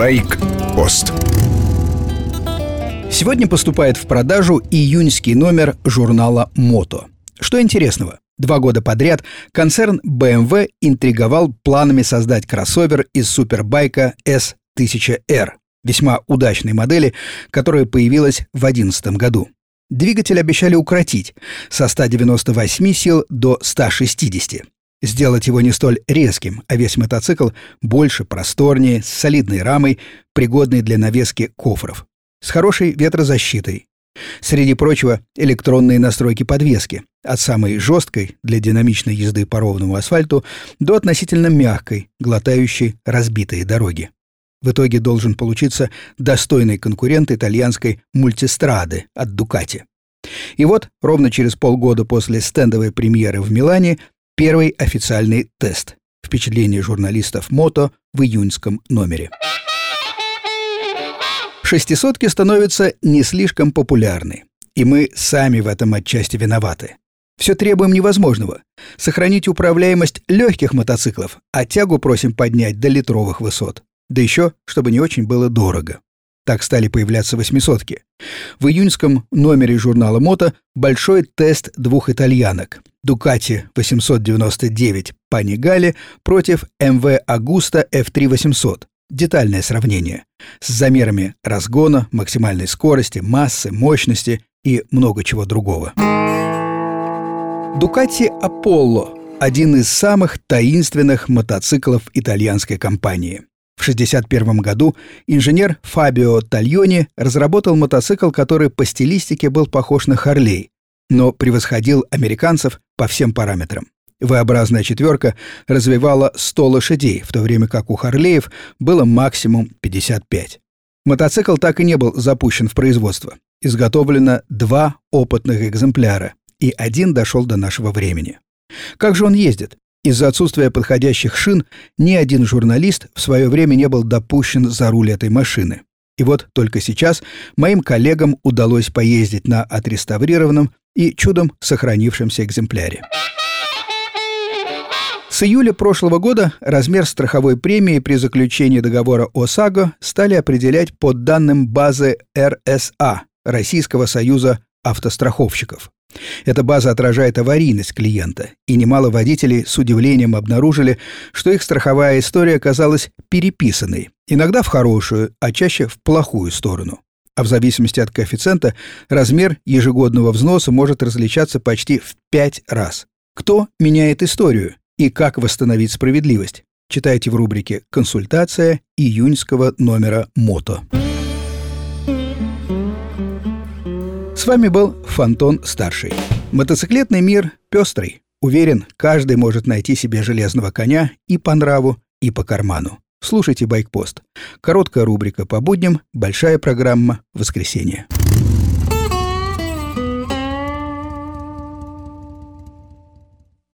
Байк-пост. Сегодня поступает в продажу июньский номер журнала «Мото». Что интересного? Два года подряд концерн BMW интриговал планами создать кроссовер из супербайка S1000R, весьма удачной модели, которая появилась в 2011 году. Двигатель обещали укротить со 198 сил до 160. Сделать его не столь резким, а весь мотоцикл больше, просторнее, с солидной рамой, пригодной для навески кофров. С хорошей ветрозащитой. Среди прочего, электронные настройки подвески. От самой жесткой для динамичной езды по ровному асфальту до относительно мягкой, глотающей разбитые дороги. В итоге должен получиться достойный конкурент итальянской мультистрады от Дукати. И вот, ровно через полгода после стендовой премьеры в Милане, Первый официальный тест. Впечатление журналистов «Мото» в июньском номере. Шестисотки становятся не слишком популярны. И мы сами в этом отчасти виноваты. Все требуем невозможного. Сохранить управляемость легких мотоциклов, а тягу просим поднять до литровых высот. Да еще, чтобы не очень было дорого. Так стали появляться восьмисотки. В июньском номере журнала «Мото» большой тест двух итальянок. Ducati 899 Panigale против MV Agusta F3 800. Детальное сравнение. С замерами разгона, максимальной скорости, массы, мощности и много чего другого. Ducati Apollo – один из самых таинственных мотоциклов итальянской компании – в 1961 году инженер Фабио Тальони разработал мотоцикл, который по стилистике был похож на Харлей, но превосходил американцев по всем параметрам. V-образная четверка развивала 100 лошадей, в то время как у Харлеев было максимум 55. Мотоцикл так и не был запущен в производство. Изготовлено два опытных экземпляра, и один дошел до нашего времени. Как же он ездит? Из-за отсутствия подходящих шин ни один журналист в свое время не был допущен за руль этой машины. И вот только сейчас моим коллегам удалось поездить на отреставрированном и чудом сохранившемся экземпляре. С июля прошлого года размер страховой премии при заключении договора ОСАГО стали определять по данным базы РСА Российского союза автостраховщиков. Эта база отражает аварийность клиента, и немало водителей с удивлением обнаружили, что их страховая история оказалась переписанной, иногда в хорошую, а чаще в плохую сторону. А в зависимости от коэффициента размер ежегодного взноса может различаться почти в пять раз. Кто меняет историю и как восстановить справедливость? Читайте в рубрике «Консультация» июньского номера «Мото». С вами был Фантон Старший. Мотоциклетный мир пестрый. Уверен, каждый может найти себе железного коня и по нраву, и по карману. Слушайте «Байкпост». Короткая рубрика по будням, большая программа «Воскресенье».